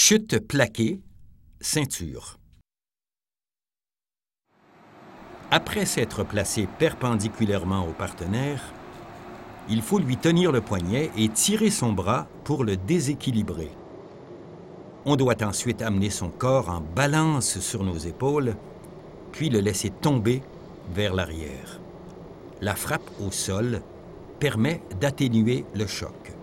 Chute plaquée, ceinture. Après s'être placé perpendiculairement au partenaire, il faut lui tenir le poignet et tirer son bras pour le déséquilibrer. On doit ensuite amener son corps en balance sur nos épaules, puis le laisser tomber vers l'arrière. La frappe au sol permet d'atténuer le choc.